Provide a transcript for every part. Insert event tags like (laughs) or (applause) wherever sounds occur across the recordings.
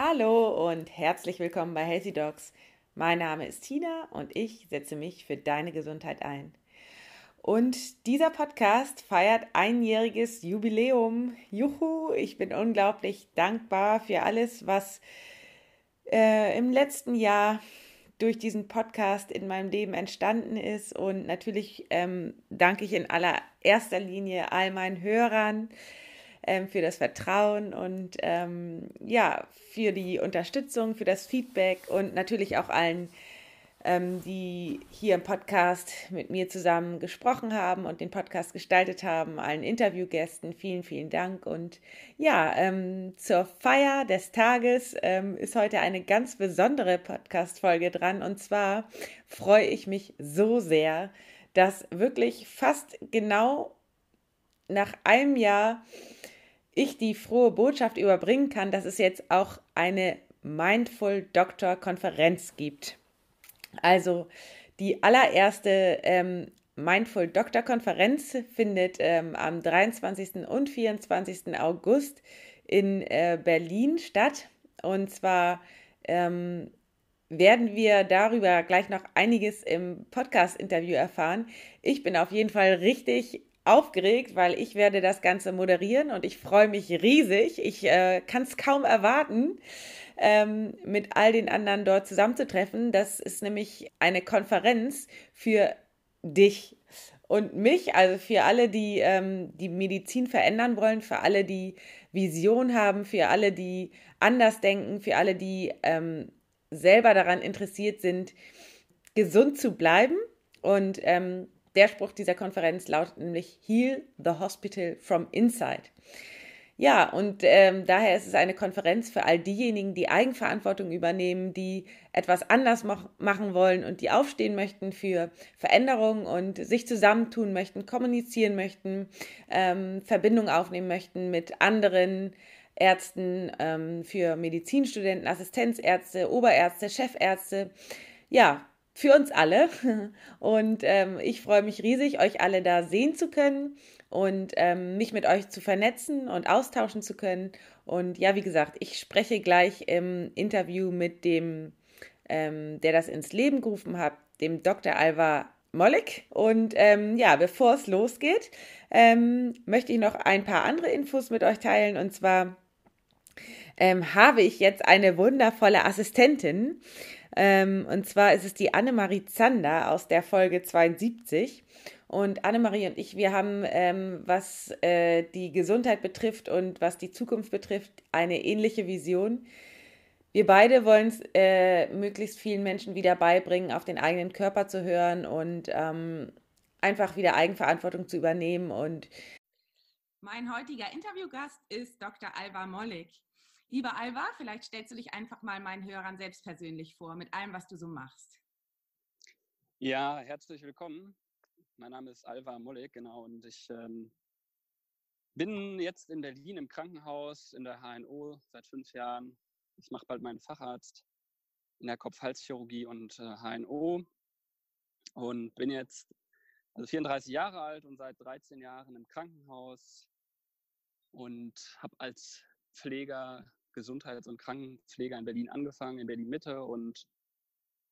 Hallo und herzlich willkommen bei Healthy Dogs. Mein Name ist Tina und ich setze mich für deine Gesundheit ein. Und dieser Podcast feiert einjähriges Jubiläum. Juhu, ich bin unglaublich dankbar für alles, was äh, im letzten Jahr durch diesen Podcast in meinem Leben entstanden ist. Und natürlich ähm, danke ich in allererster Linie all meinen Hörern ähm, für das Vertrauen und ähm, ja, für die Unterstützung, für das Feedback und natürlich auch allen, ähm, die hier im Podcast mit mir zusammen gesprochen haben und den Podcast gestaltet haben, allen Interviewgästen. Vielen, vielen Dank. Und ja, ähm, zur Feier des Tages ähm, ist heute eine ganz besondere Podcast-Folge dran. Und zwar freue ich mich so sehr, dass wirklich fast genau nach einem Jahr ich die frohe Botschaft überbringen kann, dass es jetzt auch eine Mindful Doctor Konferenz gibt. Also die allererste ähm, Mindful Doctor Konferenz findet ähm, am 23. und 24. August in äh, Berlin statt. Und zwar ähm, werden wir darüber gleich noch einiges im Podcast-Interview erfahren. Ich bin auf jeden Fall richtig aufgeregt, weil ich werde das Ganze moderieren und ich freue mich riesig. Ich äh, kann es kaum erwarten, ähm, mit all den anderen dort zusammenzutreffen. Das ist nämlich eine Konferenz für dich und mich, also für alle, die ähm, die Medizin verändern wollen, für alle, die Vision haben, für alle, die anders denken, für alle, die ähm, selber daran interessiert sind, gesund zu bleiben und ähm, der Spruch dieser Konferenz lautet nämlich Heal the Hospital from Inside. Ja, und ähm, daher ist es eine Konferenz für all diejenigen, die Eigenverantwortung übernehmen, die etwas anders mach machen wollen und die aufstehen möchten für Veränderungen und sich zusammentun möchten, kommunizieren möchten, ähm, Verbindung aufnehmen möchten mit anderen Ärzten, ähm, für Medizinstudenten, Assistenzärzte, Oberärzte, Chefärzte. Ja, für uns alle. (laughs) Und ähm, ich freue mich riesig, euch alle da sehen zu können und ähm, mich mit euch zu vernetzen und austauschen zu können. Und ja, wie gesagt, ich spreche gleich im Interview mit dem, ähm, der das ins Leben gerufen hat, dem Dr. Alva Mollig. Und ähm, ja, bevor es losgeht, ähm, möchte ich noch ein paar andere Infos mit euch teilen. Und zwar ähm, habe ich jetzt eine wundervolle Assistentin. Ähm, und zwar ist es die Annemarie Zander aus der Folge 72. Und Annemarie und ich, wir haben, ähm, was äh, die Gesundheit betrifft und was die Zukunft betrifft, eine ähnliche Vision. Wir beide wollen es äh, möglichst vielen Menschen wieder beibringen, auf den eigenen Körper zu hören und ähm, einfach wieder Eigenverantwortung zu übernehmen. Und mein heutiger Interviewgast ist Dr. Alva Mollig. Liebe Alva, vielleicht stellst du dich einfach mal meinen Hörern selbst persönlich vor, mit allem, was du so machst. Ja, herzlich willkommen. Mein Name ist Alva Mollig, genau, und ich ähm, bin jetzt in Berlin im Krankenhaus in der HNO seit fünf Jahren. Ich mache bald meinen Facharzt in der Kopf-Hals-Chirurgie und äh, HNO und bin jetzt also 34 Jahre alt und seit 13 Jahren im Krankenhaus und habe als Pfleger Gesundheits- und Krankenpfleger in Berlin angefangen, in Berlin Mitte und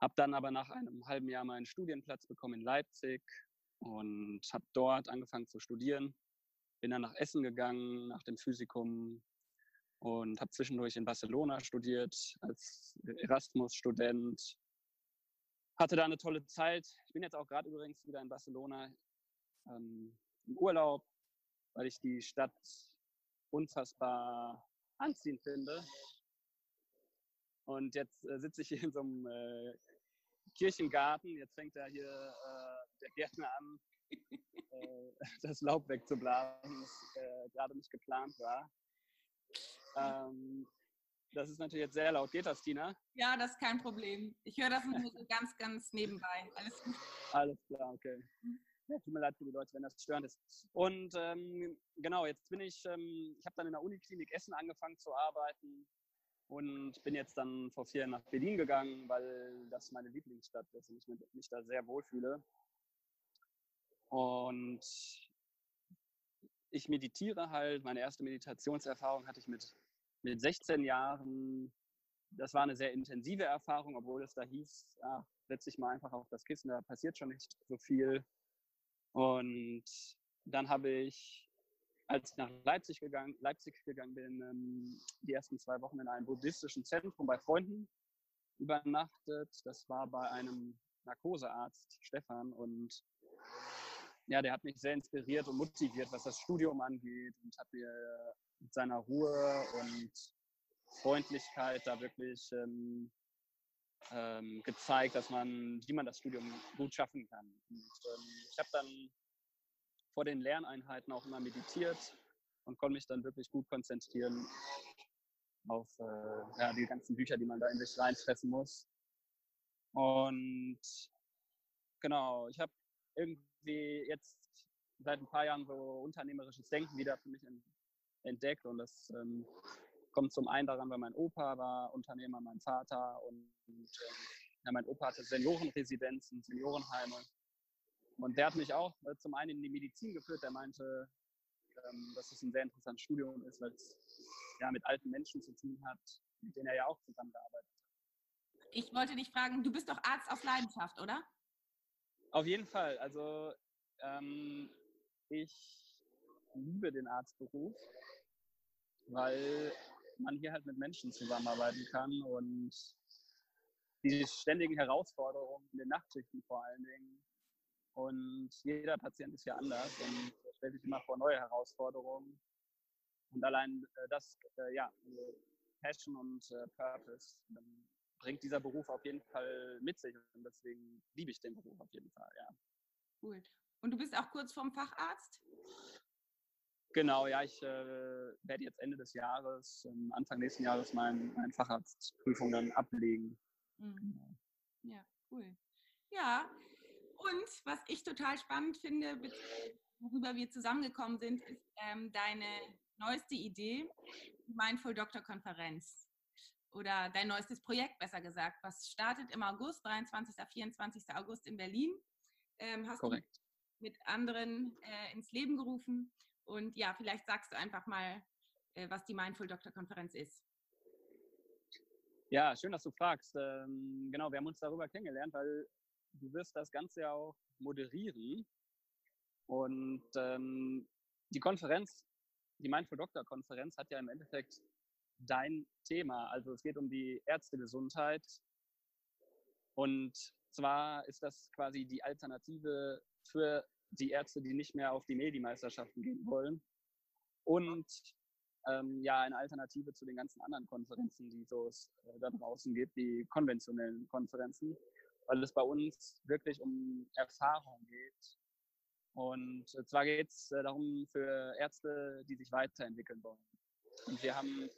habe dann aber nach einem halben Jahr meinen Studienplatz bekommen in Leipzig und habe dort angefangen zu studieren. Bin dann nach Essen gegangen, nach dem Physikum und habe zwischendurch in Barcelona studiert als Erasmus-Student. Hatte da eine tolle Zeit. Ich bin jetzt auch gerade übrigens wieder in Barcelona ähm, im Urlaub, weil ich die Stadt unfassbar anziehend finde. Und jetzt äh, sitze ich hier in so einem äh, Kirchengarten. Jetzt fängt da hier äh, der Gärtner an, äh, das Laub wegzublasen, das äh, gerade nicht geplant war. Ähm, das ist natürlich jetzt sehr laut. Geht das, Tina? Ja, das ist kein Problem. Ich höre das nur so ganz, ganz nebenbei. Alles gut. Alles klar, okay. Tut mir leid die Leute, wenn das störend ist. Und ähm, genau, jetzt bin ich, ähm, ich habe dann in der Uniklinik Essen angefangen zu arbeiten und bin jetzt dann vor vier Jahren nach Berlin gegangen, weil das meine Lieblingsstadt ist und ich mich da sehr wohlfühle. Und ich meditiere halt. Meine erste Meditationserfahrung hatte ich mit, mit 16 Jahren das war eine sehr intensive Erfahrung, obwohl es da hieß, ah, setz dich mal einfach auf das Kissen, da passiert schon nicht so viel. Und dann habe ich, als ich nach Leipzig gegangen, Leipzig gegangen bin, ähm, die ersten zwei Wochen in einem buddhistischen Zentrum bei Freunden übernachtet. Das war bei einem Narkosearzt, Stefan. Und ja, der hat mich sehr inspiriert und motiviert, was das Studium angeht und hat mir mit seiner Ruhe und Freundlichkeit da wirklich ähm, ähm, gezeigt, dass man, wie man das Studium gut schaffen kann. Und ähm, ich habe dann vor den Lerneinheiten auch immer meditiert und konnte mich dann wirklich gut konzentrieren auf äh, ja, die ganzen Bücher, die man da in sich reinfressen muss. Und genau, ich habe irgendwie jetzt seit ein paar Jahren so unternehmerisches Denken wieder für mich entdeckt und das ähm, kommt zum einen daran, weil mein Opa war Unternehmer, mein Vater und, und äh, ja, mein Opa hatte Seniorenresidenzen, Seniorenheime und der hat mich auch äh, zum einen in die Medizin geführt, der meinte, ähm, dass es ein sehr interessantes Studium ist, weil es ja mit alten Menschen zu tun hat, mit denen er ja auch zusammengearbeitet hat. Ich wollte dich fragen, du bist doch Arzt aus Leidenschaft, oder? Auf jeden Fall. Also ähm, ich liebe den Arztberuf, weil man hier halt mit Menschen zusammenarbeiten kann und die ständigen Herausforderungen in den Nachtschichten vor allen Dingen. Und jeder Patient ist ja anders und stellt sich immer vor neue Herausforderungen. Und allein äh, das, äh, ja, also Passion und äh, Purpose bringt dieser Beruf auf jeden Fall mit sich. Und deswegen liebe ich den Beruf auf jeden Fall, ja. Cool. Und du bist auch kurz vorm Facharzt? Genau, ja, ich äh, werde jetzt Ende des Jahres, ähm, Anfang nächsten Jahres meine mein Facharztprüfung dann ablegen. Mhm. Genau. Ja, cool. Ja, und was ich total spannend finde, worüber wir zusammengekommen sind, ist ähm, deine neueste Idee, die Mindful Doctor Konferenz. Oder dein neuestes Projekt, besser gesagt, was startet im August, 23. 24. August in Berlin. Ähm, hast Korrekt. du mit anderen äh, ins Leben gerufen. Und ja, vielleicht sagst du einfach mal, äh, was die Mindful Doctor Konferenz ist. Ja, schön, dass du fragst. Ähm, genau, wir haben uns darüber kennengelernt, weil du wirst das Ganze ja auch moderieren. Und ähm, die Konferenz, die Mindful Doctor Konferenz hat ja im Endeffekt dein Thema. Also es geht um die Ärztegesundheit. Und zwar ist das quasi die Alternative für die Ärzte, die nicht mehr auf die Medi-Meisterschaften gehen wollen. Und ähm, ja, eine Alternative zu den ganzen anderen Konferenzen, die so es äh, da draußen gibt, die konventionellen Konferenzen, weil es bei uns wirklich um Erfahrung geht. Und zwar geht es äh, darum für Ärzte, die sich weiterentwickeln wollen. Und wir haben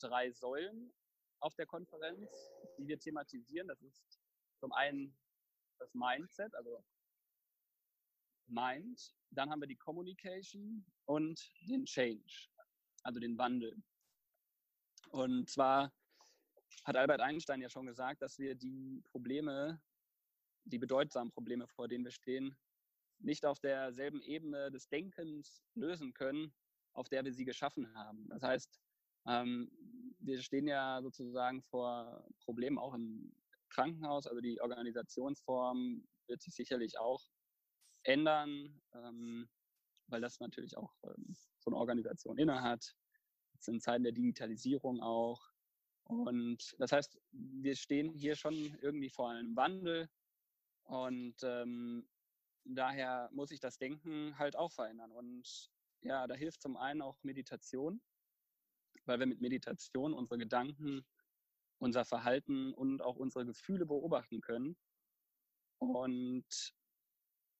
drei Säulen auf der Konferenz, die wir thematisieren. Das ist zum einen das Mindset, also Mind, dann haben wir die Communication und den Change, also den Wandel. Und zwar hat Albert Einstein ja schon gesagt, dass wir die Probleme, die bedeutsamen Probleme, vor denen wir stehen, nicht auf derselben Ebene des Denkens lösen können, auf der wir sie geschaffen haben. Das heißt, ähm, wir stehen ja sozusagen vor Problemen auch im Krankenhaus, also die Organisationsform wird sich sicherlich auch ändern, ähm, weil das natürlich auch ähm, so eine Organisation innehat. Jetzt in Zeiten der Digitalisierung auch. Und das heißt, wir stehen hier schon irgendwie vor einem Wandel und ähm, daher muss ich das Denken halt auch verändern. Und ja, da hilft zum einen auch Meditation, weil wir mit Meditation unsere Gedanken, unser Verhalten und auch unsere Gefühle beobachten können. Und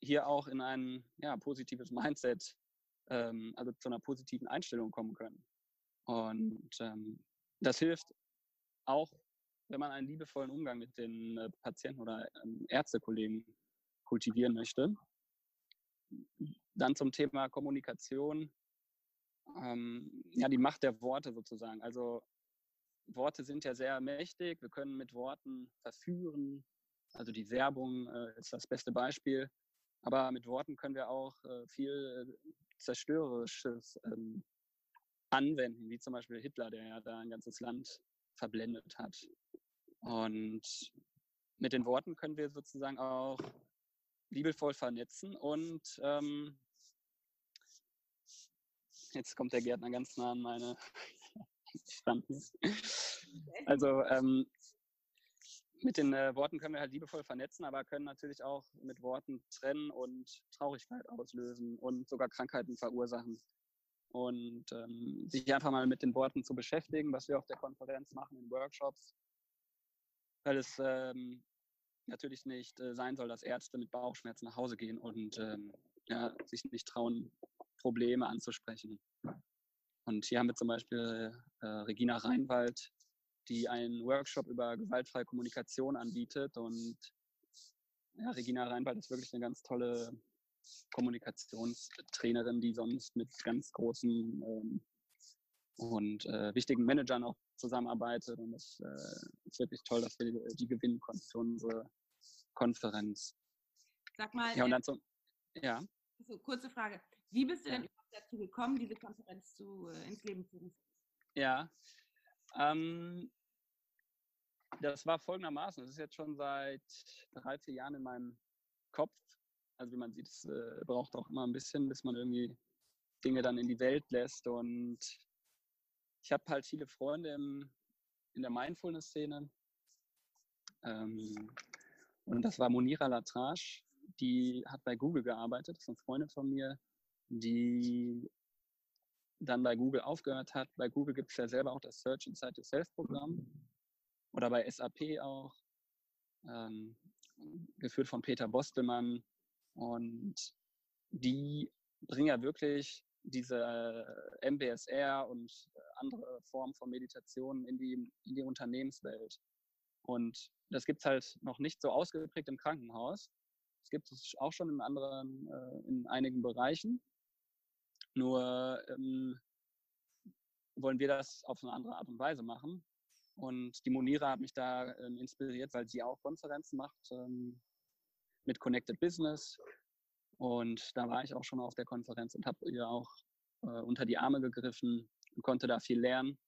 hier auch in ein ja, positives Mindset, ähm, also zu einer positiven Einstellung kommen können. Und ähm, das hilft auch, wenn man einen liebevollen Umgang mit den äh, Patienten oder ähm, Ärztekollegen kultivieren möchte. Dann zum Thema Kommunikation. Ähm, ja, die Macht der Worte sozusagen. Also Worte sind ja sehr mächtig. Wir können mit Worten verführen. Also die Werbung äh, ist das beste Beispiel. Aber mit Worten können wir auch äh, viel äh, Zerstörerisches ähm, anwenden, wie zum Beispiel Hitler, der ja da ein ganzes Land verblendet hat. Und mit den Worten können wir sozusagen auch liebevoll vernetzen und ähm, jetzt kommt der Gärtner ganz nah an meine (laughs) Standnis. Also ähm, mit den äh, Worten können wir halt liebevoll vernetzen, aber können natürlich auch mit Worten trennen und Traurigkeit auslösen und sogar Krankheiten verursachen. Und ähm, sich einfach mal mit den Worten zu beschäftigen, was wir auf der Konferenz machen, in Workshops, weil es ähm, natürlich nicht äh, sein soll, dass Ärzte mit Bauchschmerzen nach Hause gehen und ähm, ja, sich nicht trauen, Probleme anzusprechen. Und hier haben wir zum Beispiel äh, Regina Reinwald, die einen Workshop über gewaltfreie Kommunikation anbietet. Und ja, Regina Reinwald ist wirklich eine ganz tolle Kommunikationstrainerin, die sonst mit ganz großen ähm, und äh, wichtigen Managern auch zusammenarbeitet. Und es äh, ist wirklich toll, dass wir die, die gewinnen konnten für unsere Konferenz. Sag mal, ja, und dann zum, ja. So, kurze Frage. Wie bist du denn überhaupt dazu gekommen, diese Konferenz zu, äh, ins Leben zu rufen? Ja, ähm, das war folgendermaßen. Das ist jetzt schon seit drei, vier Jahren in meinem Kopf. Also wie man sieht, es äh, braucht auch immer ein bisschen, bis man irgendwie Dinge dann in die Welt lässt. Und ich habe halt viele Freunde im, in der Mindfulness-Szene. Ähm, und das war Monira Latrage, die hat bei Google gearbeitet, das ist eine Freundin von mir, die dann bei Google aufgehört hat. Bei Google gibt es ja selber auch das Search Inside Yourself Programm oder bei SAP auch, ähm, geführt von Peter Bostelmann. Und die bringen ja wirklich diese MBSR und andere Formen von Meditation in die, in die Unternehmenswelt. Und das gibt es halt noch nicht so ausgeprägt im Krankenhaus. Es gibt es auch schon in anderen, äh, in einigen Bereichen. Nur ähm, wollen wir das auf eine andere Art und Weise machen. Und die Monira hat mich da ähm, inspiriert, weil sie auch Konferenzen macht ähm, mit Connected Business. Und da war ich auch schon auf der Konferenz und habe ihr auch äh, unter die Arme gegriffen und konnte da viel lernen.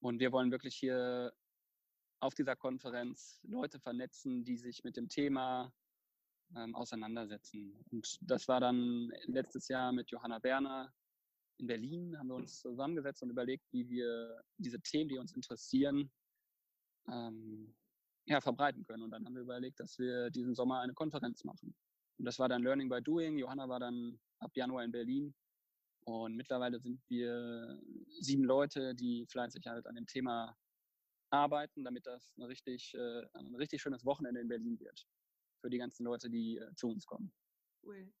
Und wir wollen wirklich hier auf dieser Konferenz Leute vernetzen, die sich mit dem Thema ähm, auseinandersetzen. Und das war dann letztes Jahr mit Johanna Berner in Berlin, haben wir uns zusammengesetzt und überlegt, wie wir diese Themen, die uns interessieren, ähm, ja, verbreiten können. Und dann haben wir überlegt, dass wir diesen Sommer eine Konferenz machen. Und das war dann Learning by Doing. Johanna war dann ab Januar in Berlin. Und mittlerweile sind wir sieben Leute, die fleißig halt an dem Thema arbeiten, damit das ein richtig, äh, ein richtig schönes Wochenende in Berlin wird. Für die ganzen Leute, die äh, zu uns kommen. Cool.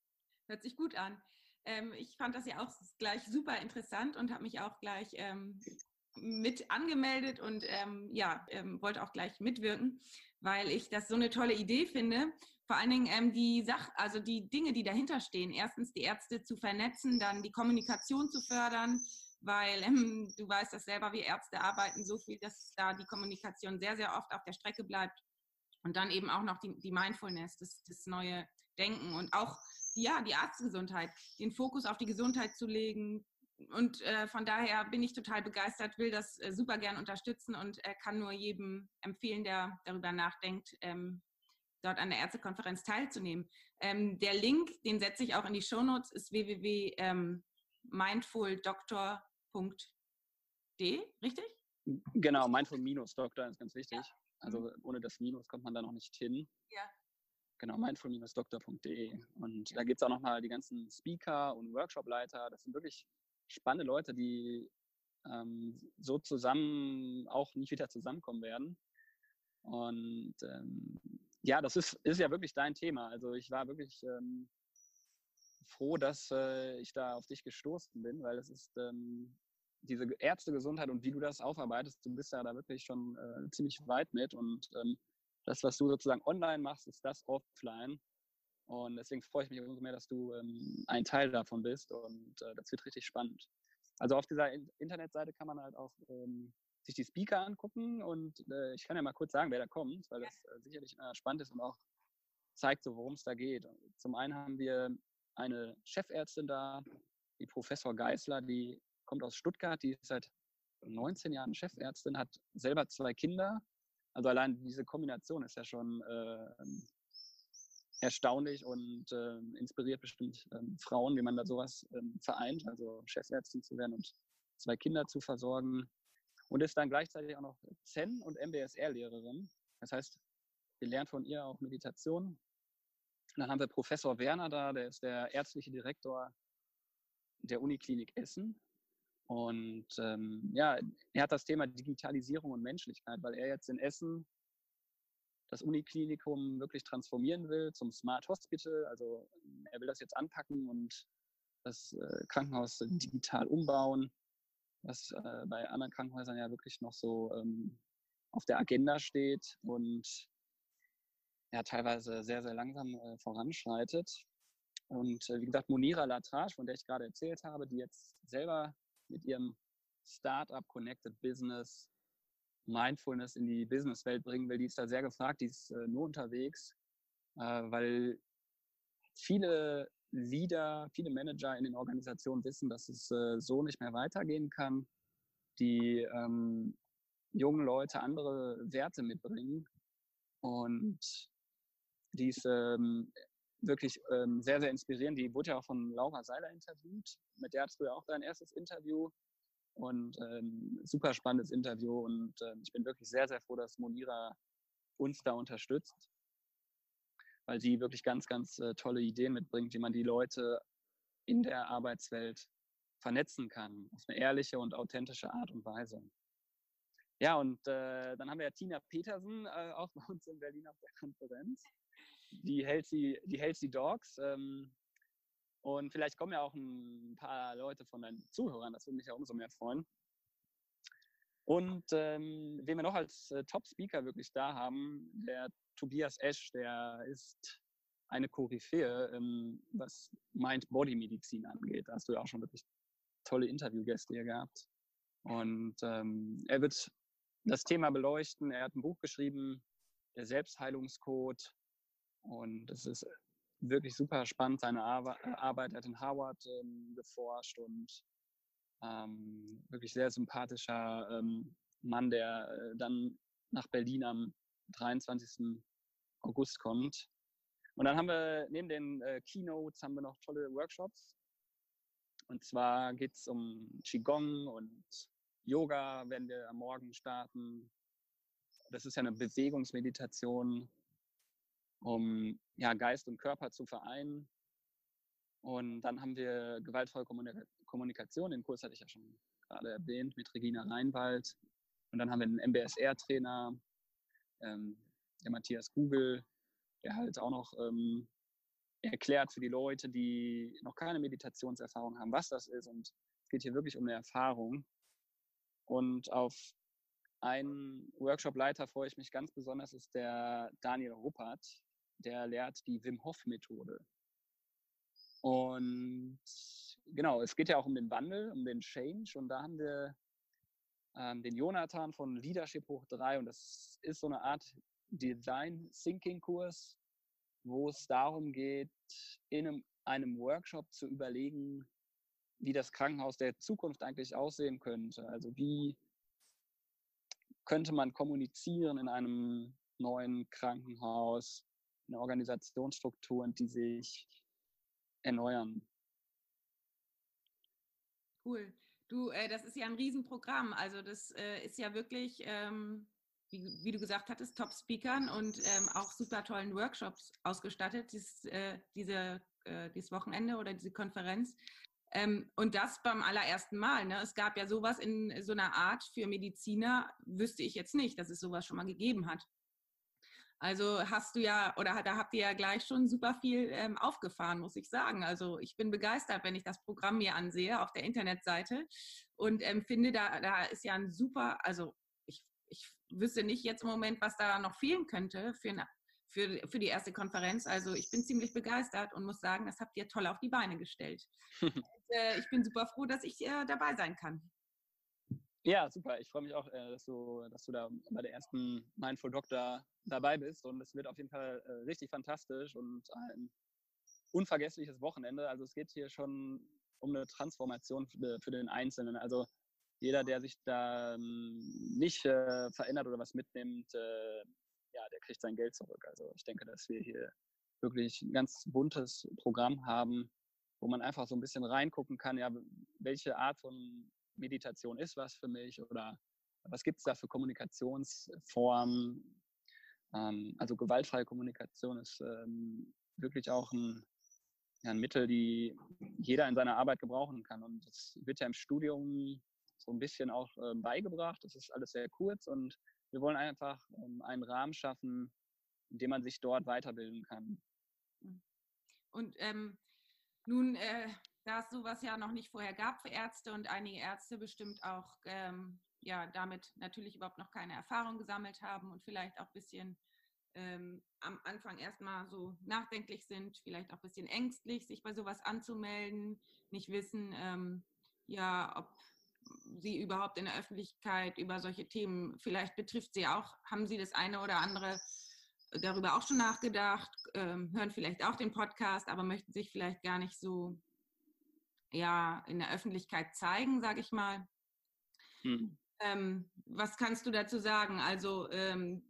Hört sich gut an. Ähm, ich fand das ja auch gleich super interessant und habe mich auch gleich ähm, mit angemeldet und ähm, ja, ähm, wollte auch gleich mitwirken, weil ich das so eine tolle Idee finde. Vor allen Dingen ähm, die Sach, also die Dinge, die dahinter stehen. Erstens die Ärzte zu vernetzen, dann die Kommunikation zu fördern, weil ähm, du weißt das selber, wir Ärzte arbeiten so viel, dass da die Kommunikation sehr, sehr oft auf der Strecke bleibt. Und dann eben auch noch die, die Mindfulness, das, das neue Denken und auch ja, die Arztgesundheit, den Fokus auf die Gesundheit zu legen. Und äh, von daher bin ich total begeistert, will das äh, super gern unterstützen und äh, kann nur jedem empfehlen, der darüber nachdenkt, ähm, dort an der Ärztekonferenz teilzunehmen. Ähm, der Link, den setze ich auch in die Shownotes, ist www.mindfuldoktor.com mindful-doktor.de, richtig? Genau, mindful-doktor ist ganz wichtig. Ja. Also mhm. ohne das Minus kommt man da noch nicht hin. Ja. Genau, mindful-doktor.de. Und da gibt es auch nochmal die ganzen Speaker und Workshopleiter. Das sind wirklich spannende Leute, die ähm, so zusammen auch nicht wieder zusammenkommen werden. Und ähm, ja, das ist, ist ja wirklich dein Thema. Also ich war wirklich ähm, froh, dass äh, ich da auf dich gestoßen bin, weil es ist ähm, diese Ärztegesundheit und wie du das aufarbeitest, du bist ja da wirklich schon äh, ziemlich weit mit und ähm, das, was du sozusagen online machst, ist das offline. Und deswegen freue ich mich umso mehr, dass du ähm, ein Teil davon bist und äh, das wird richtig spannend. Also auf dieser Internetseite kann man halt auch ähm, sich die Speaker angucken und äh, ich kann ja mal kurz sagen, wer da kommt, weil das äh, sicherlich äh, spannend ist und auch zeigt so, worum es da geht. Zum einen haben wir eine Chefärztin da, die Professor Geisler, die kommt aus Stuttgart, die ist seit 19 Jahren Chefärztin, hat selber zwei Kinder. Also allein diese Kombination ist ja schon äh, erstaunlich und äh, inspiriert bestimmt ähm, Frauen, wie man da sowas ähm, vereint, also Chefärztin zu werden und zwei Kinder zu versorgen. Und ist dann gleichzeitig auch noch Zen- und MBSR-Lehrerin. Das heißt, wir lernen von ihr auch Meditation. Dann haben wir Professor Werner da, der ist der ärztliche Direktor der Uniklinik Essen. Und ähm, ja, er hat das Thema Digitalisierung und Menschlichkeit, weil er jetzt in Essen das Uniklinikum wirklich transformieren will zum Smart Hospital. Also er will das jetzt anpacken und das äh, Krankenhaus digital umbauen, was äh, bei anderen Krankenhäusern ja wirklich noch so ähm, auf der Agenda steht und ja teilweise sehr, sehr langsam äh, voranschreitet. Und äh, wie gesagt, Monira Latrage, von der ich gerade erzählt habe, die jetzt selber mit ihrem Startup Connected Business Mindfulness in die Businesswelt bringen will, die ist da sehr gefragt, die ist äh, nur unterwegs, äh, weil viele Leader, viele Manager in den Organisationen wissen, dass es äh, so nicht mehr weitergehen kann. Die ähm, jungen Leute andere Werte mitbringen und die ist ähm, wirklich ähm, sehr, sehr inspirierend. Die wurde ja auch von Laura Seiler interviewt. Mit der hattest du ja auch dein erstes Interview. Und ähm, super spannendes Interview. Und äh, ich bin wirklich sehr, sehr froh, dass Monira uns da unterstützt. Weil sie wirklich ganz, ganz äh, tolle Ideen mitbringt, wie man die Leute in der Arbeitswelt vernetzen kann. Auf eine ehrliche und authentische Art und Weise. Ja, und äh, dann haben wir ja Tina Petersen äh, auch bei uns in Berlin auf der Konferenz die Healthy, die Healthy Dogs. Ähm, und vielleicht kommen ja auch ein paar Leute von deinen Zuhörern, das würde mich ja umso mehr freuen. Und ähm, wen wir noch als äh, Top-Speaker wirklich da haben, der Tobias Esch, der ist eine Koryphäe, ähm, was Mind-Body-Medizin angeht. Da hast du ja auch schon wirklich tolle Interviewgäste hier gehabt. Und ähm, er wird das Thema beleuchten. Er hat ein Buch geschrieben, der Selbstheilungscode. Und es ist wirklich super spannend, seine äh, Arbeit. Hat in Harvard ähm, geforscht und ähm, wirklich sehr sympathischer ähm, Mann, der äh, dann nach Berlin am 23. August kommt. Und dann haben wir neben den äh, Keynotes haben wir noch tolle Workshops. Und zwar geht es um Qigong und Yoga, werden wir am Morgen starten. Das ist ja eine Bewegungsmeditation um ja, Geist und Körper zu vereinen. Und dann haben wir gewaltvolle Kommunikation, den Kurs hatte ich ja schon gerade erwähnt, mit Regina Reinwald. Und dann haben wir einen MBSR-Trainer, ähm, der Matthias Google, der halt auch noch ähm, erklärt für die Leute, die noch keine Meditationserfahrung haben, was das ist. Und es geht hier wirklich um eine Erfahrung. Und auf einen Workshop-Leiter freue ich mich ganz besonders, ist der Daniel Ruppert der lehrt die Wim Hof Methode. Und genau, es geht ja auch um den Wandel, um den Change. Und da haben wir ähm, den Jonathan von Leadership hoch 3. Und das ist so eine Art Design Thinking Kurs, wo es darum geht, in einem, einem Workshop zu überlegen, wie das Krankenhaus der Zukunft eigentlich aussehen könnte. Also wie könnte man kommunizieren in einem neuen Krankenhaus? Organisationsstrukturen, die sich erneuern. Cool. Du, äh, das ist ja ein Riesenprogramm. Also das äh, ist ja wirklich, ähm, wie, wie, du gesagt hattest, Top-Speakern und ähm, auch super tollen Workshops ausgestattet, dies, äh, diese, äh, dieses Wochenende oder diese Konferenz. Ähm, und das beim allerersten Mal. Ne? Es gab ja sowas in so einer Art für Mediziner, wüsste ich jetzt nicht, dass es sowas schon mal gegeben hat. Also hast du ja, oder da habt ihr ja gleich schon super viel ähm, aufgefahren, muss ich sagen. Also ich bin begeistert, wenn ich das Programm mir ansehe auf der Internetseite und ähm, finde, da, da ist ja ein super, also ich, ich wüsste nicht jetzt im Moment, was da noch fehlen könnte für, eine, für, für die erste Konferenz. Also ich bin ziemlich begeistert und muss sagen, das habt ihr toll auf die Beine gestellt. (laughs) und, äh, ich bin super froh, dass ich äh, dabei sein kann. Ja, super. Ich freue mich auch, äh, dass, du, dass du da bei der ersten Mindful Doctor dabei bist. Und es wird auf jeden Fall äh, richtig fantastisch und ein unvergessliches Wochenende. Also es geht hier schon um eine Transformation für, den Einzelnen. Also jeder, der sich da ähm, nicht äh, verändert oder was mitnimmt, ja, der kriegt sein Geld zurück. Also ich denke, dass wir hier wirklich ein ganz buntes Programm haben, wo man einfach so ein bisschen reingucken kann, ja, welche Art von Meditation ist was für mich oder was gibt es da für Kommunikationsformen. Ähm, also gewaltfreie Kommunikation ist ähm, wirklich auch ein, ja, ein Mittel, die jeder in seiner Arbeit gebrauchen kann. Und das wird ja im Studium so ein bisschen auch äh, beigebracht. Das ist alles sehr kurz und wir wollen einfach ähm, einen Rahmen schaffen, in dem man sich dort weiterbilden kann. Und ähm, nun, äh, da es sowas ja noch nicht vorher gab für Ärzte und einige Ärzte bestimmt auch ähm, ja damit natürlich überhaupt noch keine Erfahrung gesammelt haben und vielleicht auch ein bisschen ähm, am Anfang erstmal so nachdenklich sind, vielleicht auch ein bisschen ängstlich, sich bei sowas anzumelden, nicht wissen, ähm, ja, ob sie überhaupt in der Öffentlichkeit über solche Themen, vielleicht betrifft sie auch, haben sie das eine oder andere darüber auch schon nachgedacht, ähm, hören vielleicht auch den Podcast, aber möchten sich vielleicht gar nicht so ja, in der Öffentlichkeit zeigen, sage ich mal. Hm. Ähm, was kannst du dazu sagen? Also ähm,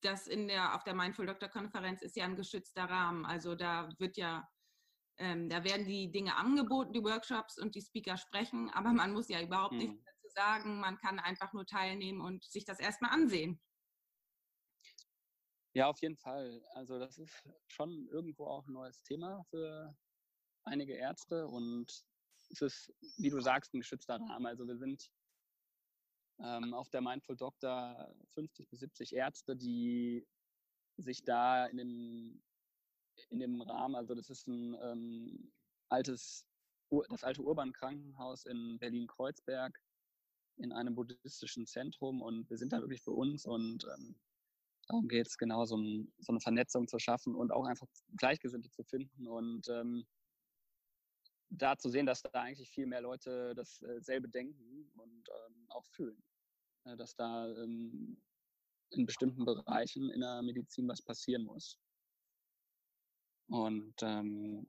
das in der, auf der Mindful Doctor Konferenz ist ja ein geschützter Rahmen. Also da wird ja, ähm, da werden die Dinge angeboten, die Workshops und die Speaker sprechen, (laughs) aber man muss ja überhaupt mhm. nichts dazu sagen. Man kann einfach nur teilnehmen und sich das erstmal ansehen. Ja, auf jeden Fall. Also das ist schon irgendwo auch ein neues Thema für einige Ärzte und es ist, wie du sagst, ein geschützter Rahmen. Also wir sind ähm, auf der Mindful Doctor 50 bis 70 Ärzte, die sich da in dem, in dem Rahmen, also das ist ein ähm, altes, das alte Urban Krankenhaus in Berlin-Kreuzberg in einem buddhistischen Zentrum und wir sind da wirklich für uns und ähm, darum geht es genau, so, ein, so, eine Vernetzung zu schaffen und auch einfach Gleichgesinnte zu finden und ähm, da zu sehen, dass da eigentlich viel mehr Leute dasselbe denken und ähm, auch fühlen. Äh, dass da ähm, in bestimmten Bereichen in der Medizin was passieren muss. Und ähm,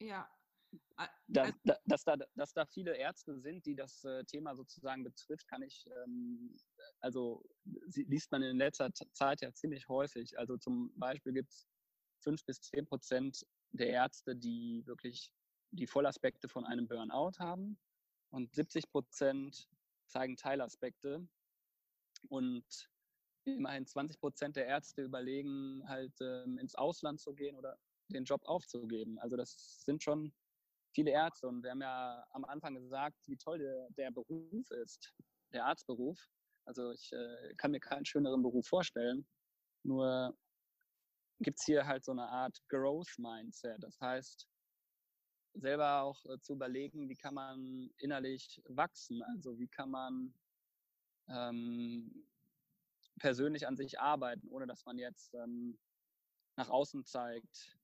ja. Dass, dass, da, dass da viele Ärzte sind, die das äh, Thema sozusagen betrifft, kann ich, ähm, also liest man in letzter Zeit ja ziemlich häufig. Also zum Beispiel gibt es fünf bis zehn Prozent der Ärzte, die wirklich die Vollaspekte von einem Burnout haben und 70 Prozent zeigen Teilaspekte. Und immerhin 20 Prozent der Ärzte überlegen, halt ähm, ins Ausland zu gehen oder den Job aufzugeben. Also das sind schon viele Ärzte. Und wir haben ja am Anfang gesagt, wie toll der, der Beruf ist, der Arztberuf. Also ich äh, kann mir keinen schöneren Beruf vorstellen. Nur gibt es hier halt so eine Art Growth Mindset. Das heißt, selber auch äh, zu überlegen, wie kann man innerlich wachsen, also wie kann man ähm, persönlich an sich arbeiten, ohne dass man jetzt ähm, nach außen zeigt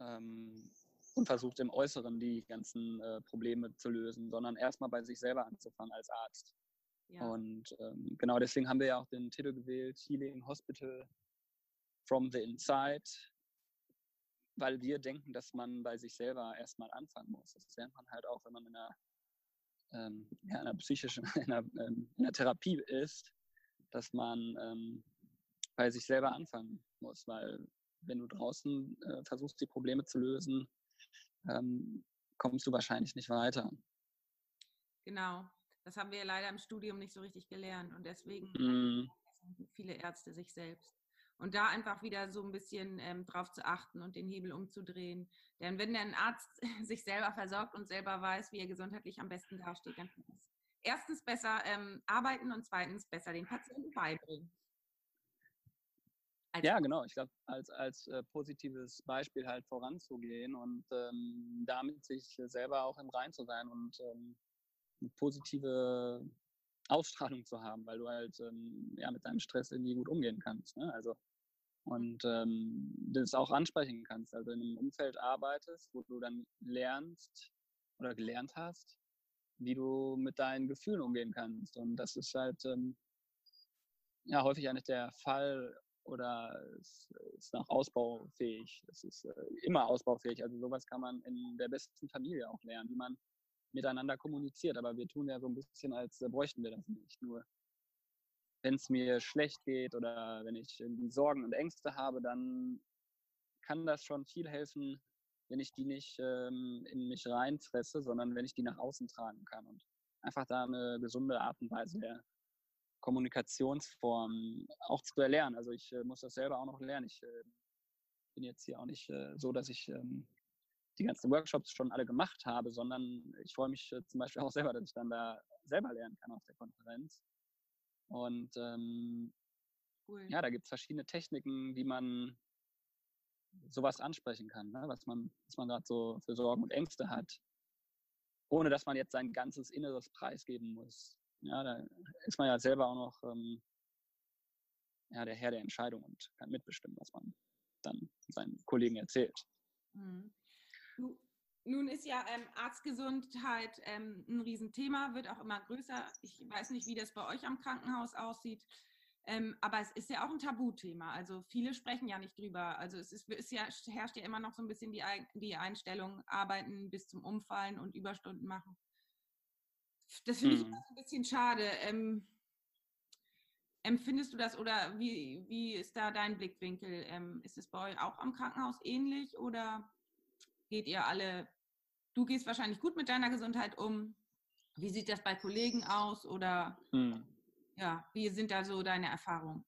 ähm, und versucht im Äußeren die ganzen äh, Probleme zu lösen, sondern erstmal bei sich selber anzufangen als Arzt. Ja. Und ähm, genau deswegen haben wir ja auch den Titel gewählt, Healing Hospital from the Inside, weil wir denken, dass man bei sich selber erstmal anfangen muss. Das lernt man halt auch, wenn man in einer, ähm, ja, in einer psychischen, (laughs) in einer, ähm, in einer, Therapie ist, dass man ähm, bei sich selber anfangen muss, weil wenn du draußen äh, versuchst, die Probleme zu lösen, ähm, kommst du wahrscheinlich nicht weiter. Genau, das haben wir ja leider im Studium nicht so richtig gelernt und deswegen mm. viele Ärzte sich selbst. Und da einfach wieder so ein bisschen ähm, drauf zu achten und den Hebel umzudrehen. Denn wenn ein Arzt (laughs) sich selber versorgt und selber weiß, wie er gesundheitlich am besten dasteht, dann kann es erstens besser ähm, arbeiten und zweitens besser den Patienten beibringen. Als ja, genau. Ich glaube, als, als äh, positives Beispiel halt voranzugehen und ähm, damit sich selber auch im Rein zu sein und ähm, eine positive Ausstrahlung zu haben, weil du halt ähm, ja, mit deinem Stress irgendwie gut umgehen kannst. Ne? Also und ähm, das auch ansprechen kannst. Also in einem Umfeld arbeitest, wo du dann lernst oder gelernt hast, wie du mit deinen Gefühlen umgehen kannst. Und das ist halt ähm, ja häufig eigentlich der Fall oder es ist noch ausbaufähig. Es ist äh, immer ausbaufähig. Also sowas kann man in der besten Familie auch lernen, wie man miteinander kommuniziert. Aber wir tun ja so ein bisschen, als äh, bräuchten wir das nicht. Nur wenn es mir schlecht geht oder wenn ich Sorgen und Ängste habe, dann kann das schon viel helfen, wenn ich die nicht ähm, in mich reinfresse, sondern wenn ich die nach außen tragen kann und einfach da eine gesunde Art und Weise der Kommunikationsform auch zu erlernen. Also ich äh, muss das selber auch noch lernen. Ich äh, bin jetzt hier auch nicht äh, so, dass ich ähm, die ganzen Workshops schon alle gemacht habe, sondern ich freue mich äh, zum Beispiel (laughs) auch selber, dass ich dann da selber lernen kann auf der Konferenz. Und ähm, cool. ja, da gibt es verschiedene Techniken, wie man sowas ansprechen kann, ne? was man, was man gerade so für Sorgen und Ängste hat, ohne dass man jetzt sein ganzes Inneres preisgeben muss. Ja, da ist man ja selber auch noch ähm, ja, der Herr der Entscheidung und kann mitbestimmen, was man dann seinen Kollegen erzählt. Mhm. Nun ist ja ähm, Arztgesundheit ähm, ein Riesenthema, wird auch immer größer. Ich weiß nicht, wie das bei euch am Krankenhaus aussieht, ähm, aber es ist ja auch ein Tabuthema. Also viele sprechen ja nicht drüber. Also es ist, ist ja, herrscht ja immer noch so ein bisschen die, die Einstellung, arbeiten bis zum Umfallen und Überstunden machen. Das finde ich mhm. ein bisschen schade. Ähm, empfindest du das oder wie, wie ist da dein Blickwinkel? Ähm, ist es bei euch auch am Krankenhaus ähnlich oder geht ihr alle, du gehst wahrscheinlich gut mit deiner Gesundheit um. Wie sieht das bei Kollegen aus oder hm. ja, wie sind da so deine Erfahrungen?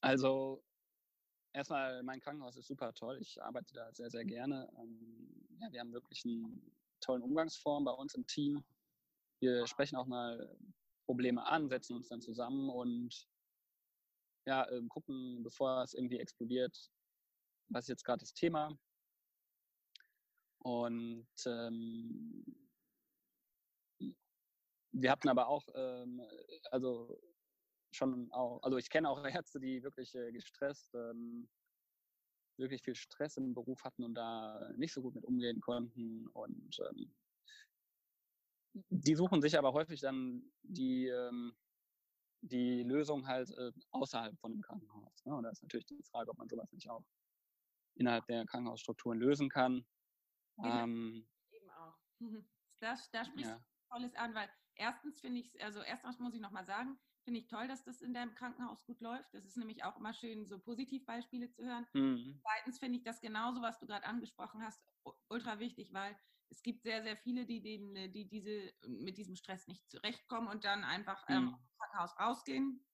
Also erstmal, mein Krankenhaus ist super toll. Ich arbeite da sehr, sehr gerne. Ähm, ja, wir haben wirklich einen tollen Umgangsform bei uns im Team. Wir sprechen auch mal Probleme an, setzen uns dann zusammen und ja, ähm, gucken, bevor es irgendwie explodiert, was ist jetzt gerade das Thema. Und ähm, wir hatten aber auch, ähm, also schon auch, also ich kenne auch (laughs) Ärzte, die wirklich äh, gestresst, ähm, wirklich viel Stress im Beruf hatten und da nicht so gut mit umgehen konnten. Und ähm, die suchen sich aber häufig dann die, ähm, die Lösung halt äh, außerhalb von dem Krankenhaus. Ne? Und da ist natürlich die Frage, ob man sowas nicht auch innerhalb der Krankenhausstrukturen lösen kann. Genau. Ähm, Eben auch. (laughs) Da, da sprichst ja. du Tolles an, weil erstens finde ich, also erstens muss ich nochmal sagen, finde ich toll, dass das in deinem Krankenhaus gut läuft. Das ist nämlich auch immer schön, so Positivbeispiele zu hören. Mhm. Zweitens finde ich das genauso, was du gerade angesprochen hast, ultra wichtig, weil es gibt sehr, sehr viele, die, den, die diese, mit diesem Stress nicht zurechtkommen und dann einfach ähm, mhm. aus Krankenhaus rausgehen.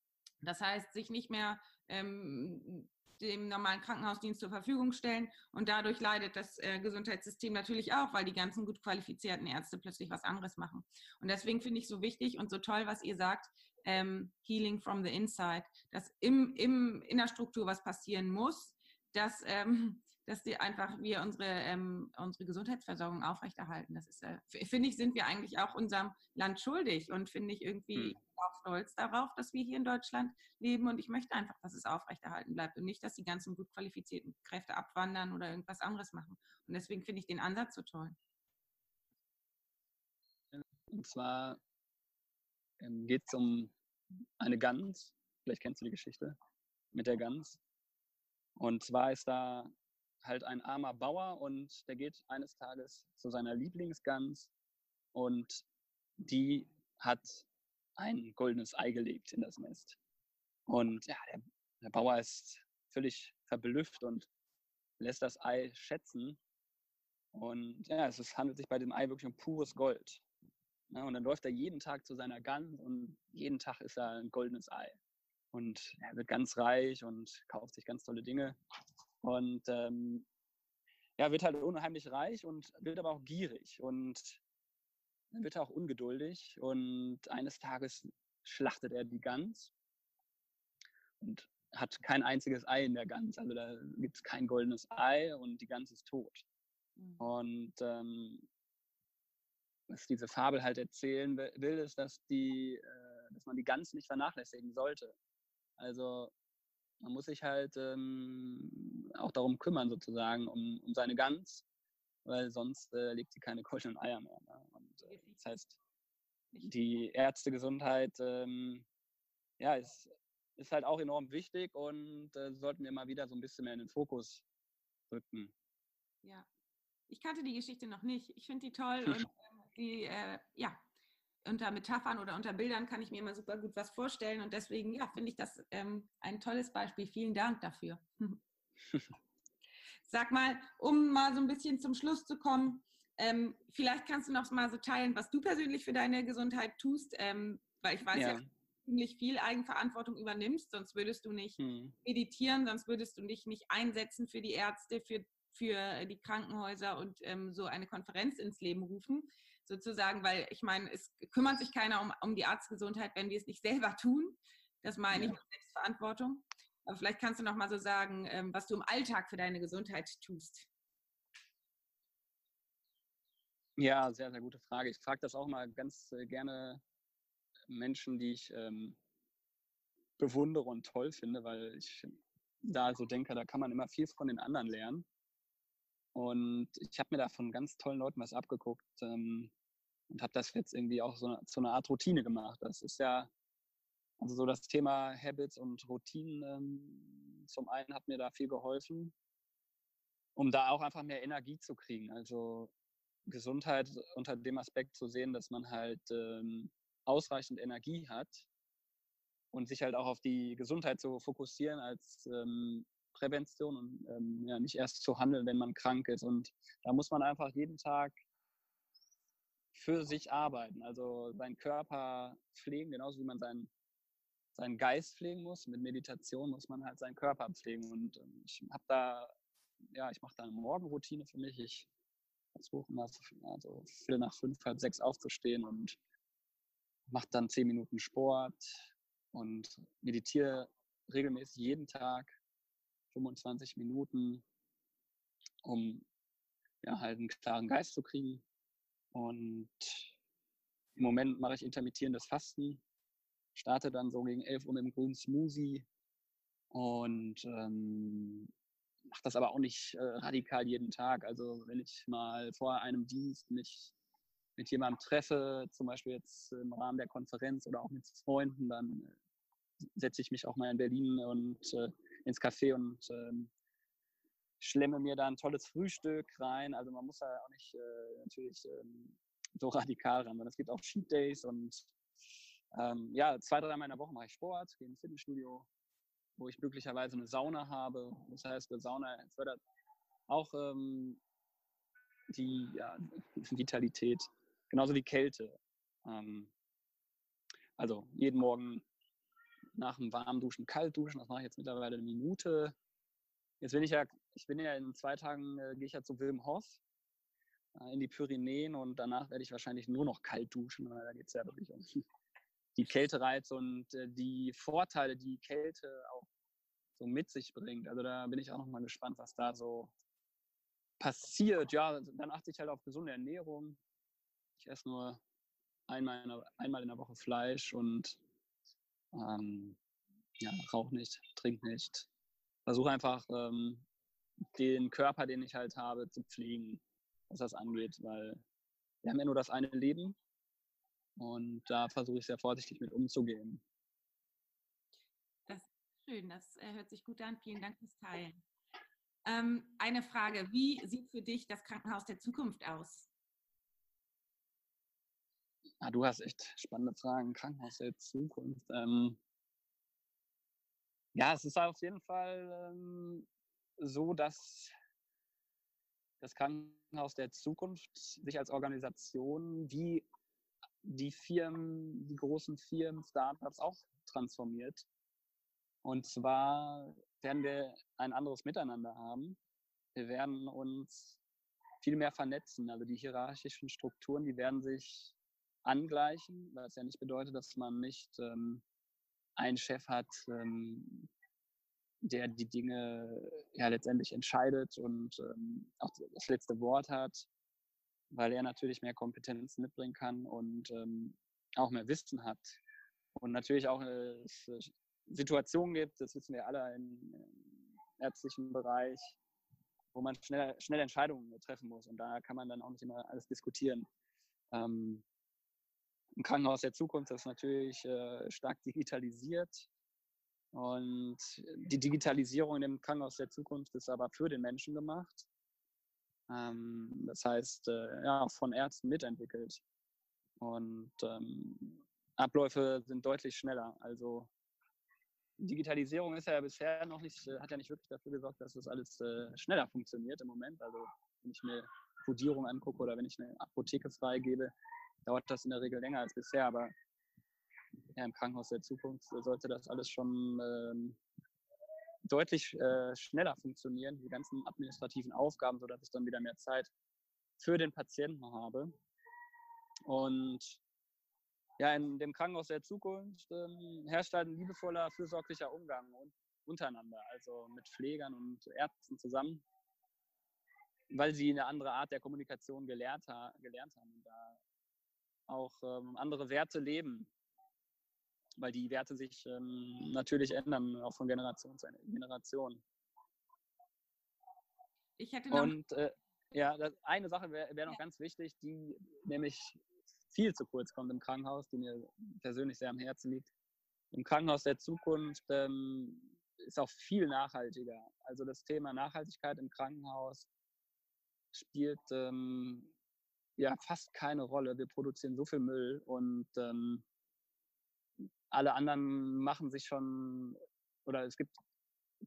Das heißt, sich nicht mehr ähm, dem normalen Krankenhausdienst zur Verfügung stellen. Und dadurch leidet das äh, Gesundheitssystem natürlich auch, weil die ganzen gut qualifizierten Ärzte plötzlich was anderes machen. Und deswegen finde ich so wichtig und so toll, was ihr sagt, ähm, Healing from the Inside, dass im, im, in der Struktur was passieren muss, dass, ähm, (laughs) dass die einfach wir unsere, ähm, unsere Gesundheitsversorgung aufrechterhalten. Das ist, äh, finde ich, sind wir eigentlich auch unserem Land schuldig und finde ich irgendwie hm. Auch stolz darauf, dass wir hier in Deutschland leben und ich möchte einfach, dass es aufrechterhalten bleibt und nicht, dass die ganzen gut qualifizierten Kräfte abwandern oder irgendwas anderes machen. Und deswegen finde ich den Ansatz so toll. Und zwar ähm, geht es um eine Gans. Vielleicht kennst du die Geschichte mit der Gans. Und zwar ist da halt ein armer Bauer und der geht eines Tages zu seiner Lieblingsgans und die hat ein goldenes Ei gelegt in das Nest. Und ja, der, der Bauer ist völlig verblüfft und lässt das Ei schätzen. Und ja, es ist, handelt sich bei dem Ei wirklich um pures Gold. Ja, und dann läuft er jeden Tag zu seiner Gans und jeden Tag ist er ein goldenes Ei. Und er wird ganz reich und kauft sich ganz tolle Dinge. Und ähm, ja, wird halt unheimlich reich und wird aber auch gierig und dann wird er auch ungeduldig. Und eines Tages schlachtet er die Gans und hat kein einziges Ei in der Gans. Also da gibt es kein goldenes Ei und die Gans ist tot. Mhm. Und ähm, was diese Fabel halt erzählen will, ist, dass, die, äh, dass man die Gans nicht vernachlässigen sollte. Also man muss sich halt ähm, auch darum kümmern, sozusagen, um, um seine Gans, weil sonst äh, legt sie keine goldenen Eier mehr. Das heißt, die Ärztegesundheit ähm, ja, ist, ist halt auch enorm wichtig und äh, sollten wir mal wieder so ein bisschen mehr in den Fokus rücken. Ja, Ich kannte die Geschichte noch nicht. Ich finde die toll und (laughs) ähm, die, äh, ja, unter Metaphern oder unter Bildern kann ich mir immer super gut was vorstellen und deswegen, ja, finde ich das ähm, ein tolles Beispiel. Vielen Dank dafür. (laughs) (laughs) Sag mal, um mal so ein bisschen zum Schluss zu kommen, ähm, vielleicht kannst du noch mal so teilen, was du persönlich für deine Gesundheit tust, ähm, weil ich weiß ja, ja ziemlich viel Eigenverantwortung übernimmst, sonst würdest du nicht hm. meditieren, sonst würdest du dich nicht einsetzen für die Ärzte, für, für die Krankenhäuser und ähm, so eine Konferenz ins Leben rufen, sozusagen, weil ich meine, es kümmert sich keiner um, um die Arztgesundheit, wenn wir es nicht (laughs) selber tun. Das meine ja. ich mit Selbstverantwortung. Aber vielleicht kannst du noch mal so sagen, ähm, was du im Alltag für deine Gesundheit tust. Ja, sehr, sehr gute Frage. Ich frage das auch mal ganz äh, gerne Menschen, die ich ähm, bewundere und toll finde, weil ich da so denke, da kann man immer viel von den anderen lernen. Und ich habe mir da von ganz tollen Leuten was abgeguckt ähm, und habe das jetzt irgendwie auch so eine, zu einer Art Routine gemacht. Das ist ja, also so das Thema Habits und Routinen ähm, zum einen hat mir da viel geholfen, um da auch einfach mehr Energie zu kriegen. Also Gesundheit unter dem Aspekt zu sehen, dass man halt ähm, ausreichend Energie hat und sich halt auch auf die Gesundheit zu fokussieren als ähm, Prävention und ähm, ja, nicht erst zu handeln, wenn man krank ist. Und da muss man einfach jeden Tag für sich arbeiten, also seinen Körper pflegen, genauso wie man seinen, seinen Geist pflegen muss. Mit Meditation muss man halt seinen Körper pflegen. Und ähm, ich habe da, ja, ich mache da eine Morgenroutine für mich. Ich versuche mal also viel nach fünf, halb sechs aufzustehen und mache dann zehn Minuten Sport und meditiere regelmäßig jeden Tag 25 Minuten, um ja, halt einen klaren Geist zu kriegen. Und im Moment mache ich intermittierendes Fasten, starte dann so gegen 11 Uhr mit dem grünen Smoothie und ähm, mache das aber auch nicht äh, radikal jeden Tag. Also wenn ich mal vor einem Dienst mich mit jemandem treffe, zum Beispiel jetzt im Rahmen der Konferenz oder auch mit Freunden, dann äh, setze ich mich auch mal in Berlin und äh, ins Café und ähm, schlemme mir da ein tolles Frühstück rein. Also man muss ja auch nicht äh, natürlich ähm, so radikal ran, es gibt auch Cheat Days und ähm, ja, zwei, dreimal in der Woche mache ich Sport, gehe ins Fitnessstudio, wo ich möglicherweise eine Sauna habe. Das heißt, eine Sauna fördert auch ähm, die ja, (laughs) Vitalität Genauso wie Kälte. Ähm, also jeden Morgen nach dem warmen Duschen kalt duschen. Das mache ich jetzt mittlerweile eine Minute. Jetzt bin ich ja, ich bin ja in zwei Tagen, äh, gehe ich ja zu Wilm Hoff äh, in die Pyrenäen und danach werde ich wahrscheinlich nur noch kalt duschen, weil da geht es ja wirklich um (laughs) die Kältereiz und äh, die Vorteile, die Kälte auch so mit sich bringt. Also da bin ich auch noch mal gespannt, was da so passiert. Ja, dann achte ich halt auf gesunde Ernährung. Ich esse nur einmal in der, einmal in der Woche Fleisch und ähm, ja, rauche nicht, trinke nicht. Versuche einfach ähm, den Körper, den ich halt habe, zu pflegen, was das angeht, weil wir haben ja nur das eine Leben und da versuche ich sehr vorsichtig mit umzugehen. Schön, das äh, hört sich gut an. Vielen Dank fürs Teilen. Ähm, eine Frage, wie sieht für dich das Krankenhaus der Zukunft aus? Ah, du hast echt spannende Fragen. Krankenhaus der Zukunft. Ähm, ja, es ist auf jeden Fall ähm, so, dass das Krankenhaus der Zukunft sich als Organisation wie die Firmen, die großen Firmen, Startups auch transformiert. Und zwar werden wir ein anderes Miteinander haben. Wir werden uns viel mehr vernetzen. Also die hierarchischen Strukturen, die werden sich angleichen, was ja nicht bedeutet, dass man nicht ähm, einen Chef hat, ähm, der die Dinge ja letztendlich entscheidet und ähm, auch das letzte Wort hat, weil er natürlich mehr Kompetenzen mitbringen kann und ähm, auch mehr Wissen hat. Und natürlich auch äh, Situationen gibt, das wissen wir alle im, im ärztlichen Bereich, wo man schnell, schnell Entscheidungen treffen muss. Und da kann man dann auch nicht immer alles diskutieren. Ähm, im Krankenhaus der Zukunft ist natürlich äh, stark digitalisiert. Und die Digitalisierung dem Krankenhaus der Zukunft ist aber für den Menschen gemacht. Ähm, das heißt, äh, ja, von Ärzten mitentwickelt. Und ähm, Abläufe sind deutlich schneller. Also Digitalisierung ist ja bisher noch nicht, äh, hat ja nicht wirklich dafür gesorgt, dass das alles äh, schneller funktioniert im Moment. Also wenn ich mir Codierung angucke oder wenn ich eine Apotheke freigebe, dauert das in der Regel länger als bisher. Aber ja, im Krankenhaus der Zukunft sollte das alles schon ähm, deutlich äh, schneller funktionieren, die ganzen administrativen Aufgaben, sodass ich dann wieder mehr Zeit für den Patienten habe. Und ja, in dem Krankenhaus der Zukunft ähm, herrscht halt ein liebevoller, fürsorglicher Umgang und untereinander, also mit Pflegern und Ärzten zusammen, weil sie eine andere Art der Kommunikation gelehrt, ha gelernt haben und da auch ähm, andere Werte leben weil die Werte sich ähm, natürlich ändern, auch von Generation zu Generation. Ich hätte noch Und äh, ja, das, eine Sache wäre wär noch ja. ganz wichtig, die nämlich viel zu kurz kommt im Krankenhaus, die mir persönlich sehr am Herzen liegt. Im Krankenhaus der Zukunft ähm, ist auch viel nachhaltiger. Also das Thema Nachhaltigkeit im Krankenhaus spielt ähm, ja fast keine Rolle. Wir produzieren so viel Müll und ähm, alle anderen machen sich schon, oder es gibt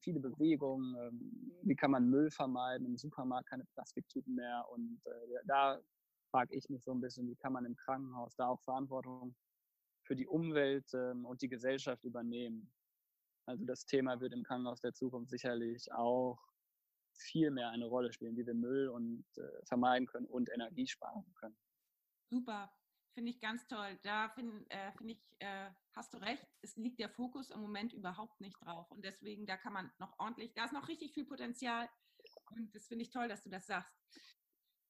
viele Bewegungen, ähm, wie kann man Müll vermeiden, im Supermarkt keine Plastiktüten mehr. Und äh, da frage ich mich so ein bisschen, wie kann man im Krankenhaus da auch Verantwortung für die Umwelt ähm, und die Gesellschaft übernehmen. Also das Thema wird im Krankenhaus der Zukunft sicherlich auch viel mehr eine Rolle spielen, wie wir Müll und äh, vermeiden können und Energie sparen können. Super. Finde ich ganz toll. Da finde äh, find ich, äh, hast du recht, es liegt der Fokus im Moment überhaupt nicht drauf. Und deswegen, da kann man noch ordentlich, da ist noch richtig viel Potenzial. Und das finde ich toll, dass du das sagst.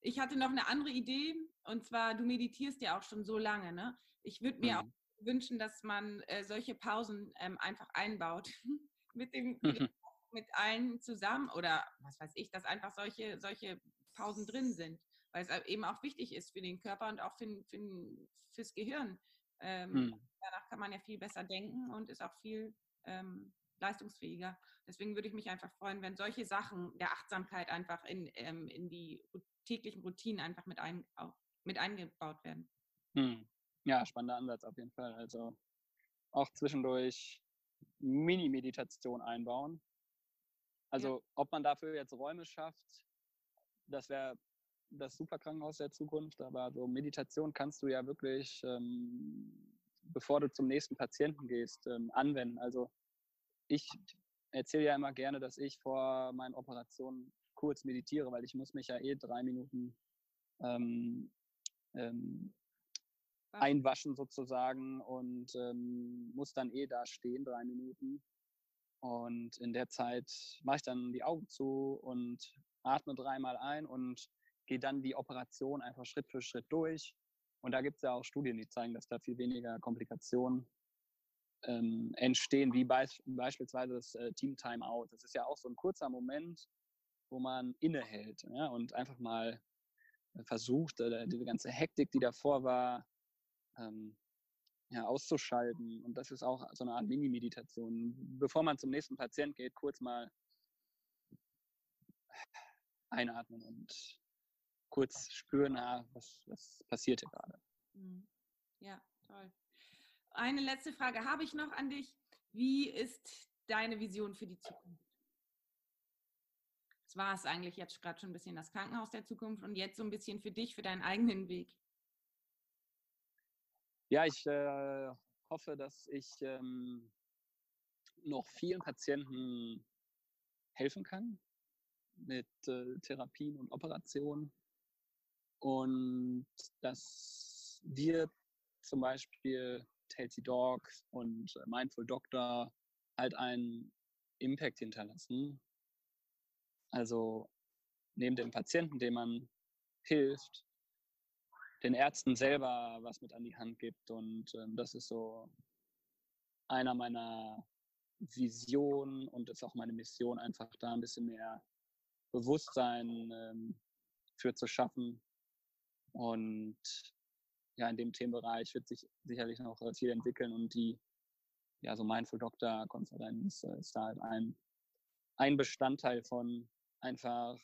Ich hatte noch eine andere Idee, und zwar, du meditierst ja auch schon so lange. Ne? Ich würde mir mhm. auch wünschen, dass man äh, solche Pausen ähm, einfach einbaut. (laughs) mit, dem, mit, mit allen zusammen oder was weiß ich, dass einfach solche, solche Pausen drin sind weil es eben auch wichtig ist für den Körper und auch für, für, fürs Gehirn. Ähm, hm. Danach kann man ja viel besser denken und ist auch viel ähm, leistungsfähiger. Deswegen würde ich mich einfach freuen, wenn solche Sachen der Achtsamkeit einfach in, ähm, in die täglichen Routinen einfach mit, ein, mit eingebaut werden. Hm. Ja, spannender Ansatz auf jeden Fall. Also auch zwischendurch Mini-Meditation einbauen. Also ja. ob man dafür jetzt Räume schafft, das wäre das Superkrankenhaus der Zukunft, aber so Meditation kannst du ja wirklich, ähm, bevor du zum nächsten Patienten gehst, ähm, anwenden. Also ich erzähle ja immer gerne, dass ich vor meinen Operationen kurz meditiere, weil ich muss mich ja eh drei Minuten ähm, ähm, einwaschen sozusagen und ähm, muss dann eh da stehen, drei Minuten. Und in der Zeit mache ich dann die Augen zu und atme dreimal ein und gehe dann die Operation einfach Schritt für Schritt durch. Und da gibt es ja auch Studien, die zeigen, dass da viel weniger Komplikationen ähm, entstehen, wie be beispielsweise das äh, Team Timeout. Das ist ja auch so ein kurzer Moment, wo man innehält ja, und einfach mal äh, versucht, äh, diese ganze Hektik, die davor war, ähm, ja, auszuschalten. Und das ist auch so eine Art Mini-Meditation. Bevor man zum nächsten Patient geht, kurz mal einatmen und kurz spüren, was, was passiert hier gerade. Mhm. Ja, toll. Eine letzte Frage habe ich noch an dich. Wie ist deine Vision für die Zukunft? War es eigentlich jetzt gerade schon ein bisschen das Krankenhaus der Zukunft und jetzt so ein bisschen für dich, für deinen eigenen Weg. Ja, ich äh, hoffe, dass ich ähm, noch vielen Patienten helfen kann mit äh, Therapien und Operationen und dass wir zum Beispiel Healthy Dogs und Mindful Doctor halt einen Impact hinterlassen. Also neben dem Patienten, dem man hilft, den Ärzten selber was mit an die Hand gibt. Und ähm, das ist so einer meiner Visionen und ist auch meine Mission, einfach da ein bisschen mehr Bewusstsein ähm, für zu schaffen, und ja, in dem Themenbereich wird sich sicherlich noch äh, viel entwickeln und die, ja, so Mindful Doctor Konferenz äh, ist da halt ein, ein Bestandteil von einfach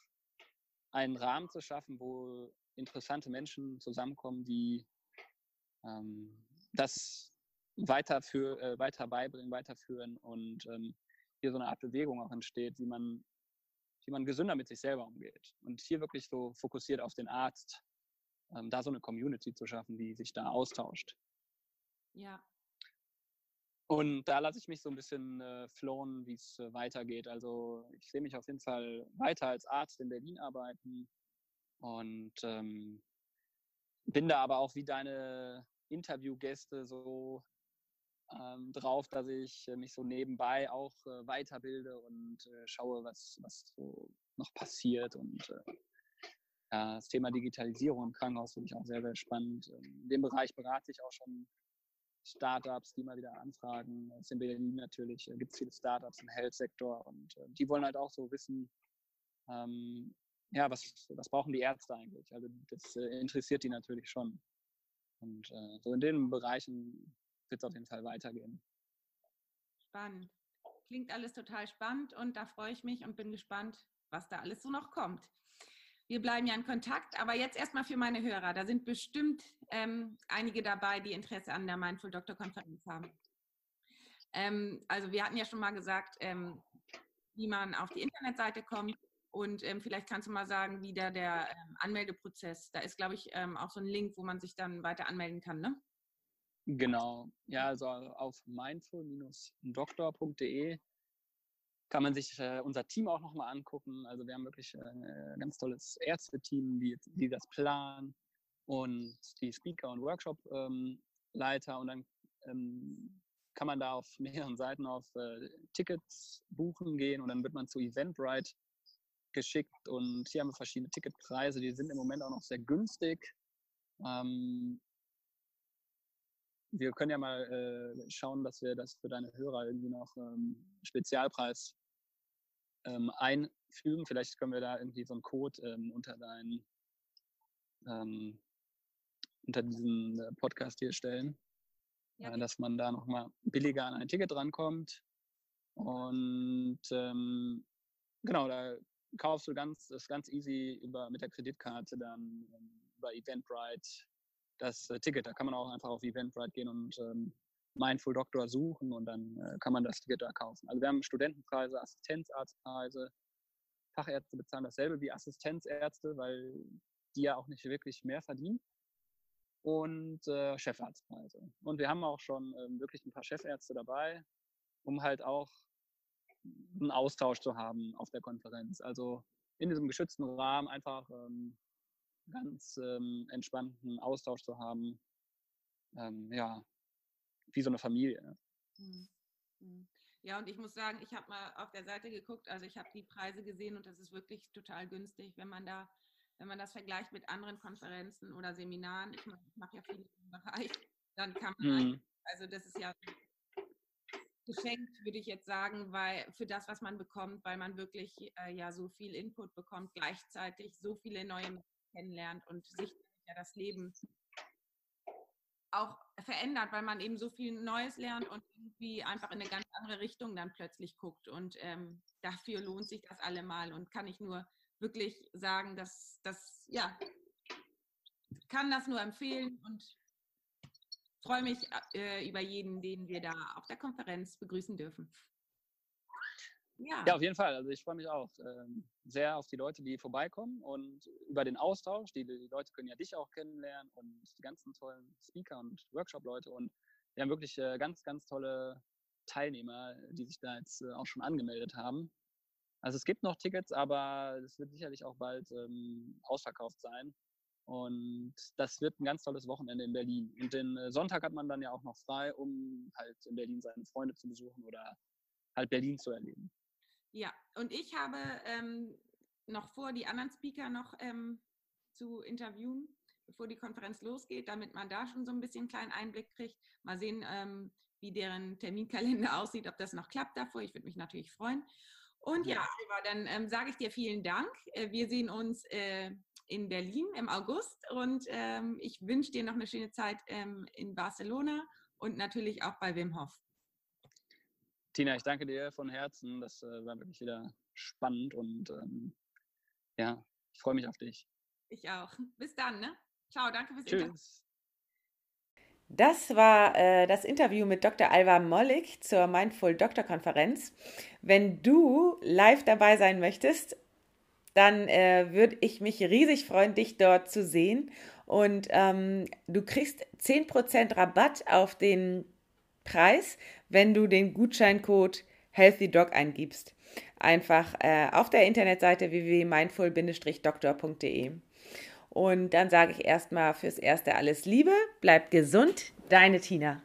einen Rahmen zu schaffen, wo interessante Menschen zusammenkommen, die ähm, das weiter, äh, weiter beibringen, weiterführen und ähm, hier so eine Art Bewegung auch entsteht, wie man, wie man gesünder mit sich selber umgeht. Und hier wirklich so fokussiert auf den Arzt, ähm, da so eine Community zu schaffen, die sich da austauscht. Ja. Und da lasse ich mich so ein bisschen äh, flohen, wie es äh, weitergeht. Also ich sehe mich auf jeden Fall weiter als Arzt in Berlin arbeiten und ähm, bin da aber auch wie deine Interviewgäste so ähm, drauf, dass ich äh, mich so nebenbei auch äh, weiterbilde und äh, schaue, was, was so noch passiert. Und äh, das Thema Digitalisierung im Krankenhaus finde ich auch sehr, sehr spannend. In dem Bereich berate ich auch schon Startups, die mal wieder anfragen. Es in Berlin natürlich äh, gibt es viele Startups im Health-Sektor und äh, die wollen halt auch so wissen, ähm, ja, was, was brauchen die Ärzte eigentlich? Also das äh, interessiert die natürlich schon. Und äh, so in den Bereichen wird es auf jeden Fall weitergehen. Spannend. Klingt alles total spannend und da freue ich mich und bin gespannt, was da alles so noch kommt. Wir bleiben ja in Kontakt, aber jetzt erstmal für meine Hörer. Da sind bestimmt ähm, einige dabei, die Interesse an der Mindful Doctor Konferenz haben. Ähm, also wir hatten ja schon mal gesagt, ähm, wie man auf die Internetseite kommt und ähm, vielleicht kannst du mal sagen, wie da der ähm, Anmeldeprozess, da ist glaube ich ähm, auch so ein Link, wo man sich dann weiter anmelden kann, ne? Genau, ja, also auf mindful-doktor.de kann man sich äh, unser Team auch nochmal angucken. Also wir haben wirklich äh, ein ganz tolles Ärzteteam, die, die das planen und die Speaker und Workshop-Leiter ähm, und dann ähm, kann man da auf (laughs) mehreren Seiten auf äh, Tickets buchen gehen und dann wird man zu Eventbrite geschickt und hier haben wir verschiedene Ticketpreise, die sind im Moment auch noch sehr günstig. Ähm, wir können ja mal äh, schauen, dass wir das für deine Hörer irgendwie noch ähm, Spezialpreis ähm, einfügen. Vielleicht können wir da irgendwie so einen Code ähm, unter deinen ähm, unter diesen äh, Podcast hier stellen, ja. äh, dass man da nochmal billiger an ein Ticket rankommt. Und ähm, genau, da kaufst du ganz, das ist ganz easy über, mit der Kreditkarte dann ähm, über Eventbrite das äh, Ticket. Da kann man auch einfach auf Eventbrite gehen und ähm, Mindful Doctor suchen und dann äh, kann man das Ticket da kaufen. Also wir haben Studentenpreise, Assistenzarztpreise, Fachärzte bezahlen dasselbe wie Assistenzärzte, weil die ja auch nicht wirklich mehr verdienen. Und äh, Chefarztpreise. Und wir haben auch schon ähm, wirklich ein paar Chefärzte dabei, um halt auch einen Austausch zu haben auf der Konferenz. Also in diesem geschützten Rahmen einfach ähm, ganz ähm, entspannten Austausch zu haben. Ähm, ja, wie so eine Familie. Mhm. Mhm. Ja, und ich muss sagen, ich habe mal auf der Seite geguckt, also ich habe die Preise gesehen und das ist wirklich total günstig, wenn man da, wenn man das vergleicht mit anderen Konferenzen oder Seminaren. Ich mache mach ja viel im Bereich, dann kann man, mhm. also das ist ja geschenkt, würde ich jetzt sagen, weil für das, was man bekommt, weil man wirklich äh, ja so viel Input bekommt, gleichzeitig so viele neue Menschen kennenlernt und sich ja das Leben auch verändert, weil man eben so viel Neues lernt und irgendwie einfach in eine ganz andere Richtung dann plötzlich guckt. Und ähm, dafür lohnt sich das allemal und kann ich nur wirklich sagen, dass das, ja, kann das nur empfehlen und freue mich äh, über jeden, den wir da auf der Konferenz begrüßen dürfen. Ja. ja, auf jeden Fall. Also ich freue mich auch ähm, sehr auf die Leute, die vorbeikommen und über den Austausch. Die, die Leute können ja dich auch kennenlernen und die ganzen tollen Speaker und Workshop-Leute. Und wir haben wirklich äh, ganz, ganz tolle Teilnehmer, die sich da jetzt äh, auch schon angemeldet haben. Also es gibt noch Tickets, aber es wird sicherlich auch bald ähm, ausverkauft sein. Und das wird ein ganz tolles Wochenende in Berlin. Und den äh, Sonntag hat man dann ja auch noch frei, um halt in Berlin seine Freunde zu besuchen oder halt Berlin zu erleben. Ja, und ich habe ähm, noch vor, die anderen Speaker noch ähm, zu interviewen, bevor die Konferenz losgeht, damit man da schon so ein bisschen einen kleinen Einblick kriegt. Mal sehen, ähm, wie deren Terminkalender (laughs) aussieht, ob das noch klappt davor. Ich würde mich natürlich freuen. Und ja, Alva, dann ähm, sage ich dir vielen Dank. Äh, wir sehen uns äh, in Berlin im August und ähm, ich wünsche dir noch eine schöne Zeit ähm, in Barcelona und natürlich auch bei Wim Hof. Tina, ich danke dir von Herzen. Das äh, war wirklich wieder spannend und ähm, ja, Ich freue mich auf dich. Ich auch. Bis dann, ne? Ciao, danke fürs Tschüss. Interview. Das war äh, das Interview mit Dr. Alva Mollig zur Mindful Doctor Konferenz. Wenn du live dabei sein möchtest, dann äh, würde ich mich riesig freuen, dich dort zu sehen. Und ähm, du kriegst 10% Rabatt auf den Preis, wenn du den Gutscheincode HealthyDoc eingibst. Einfach äh, auf der Internetseite www.mindful-doktor.de. Und dann sage ich erstmal fürs Erste alles Liebe, bleib gesund, deine Tina.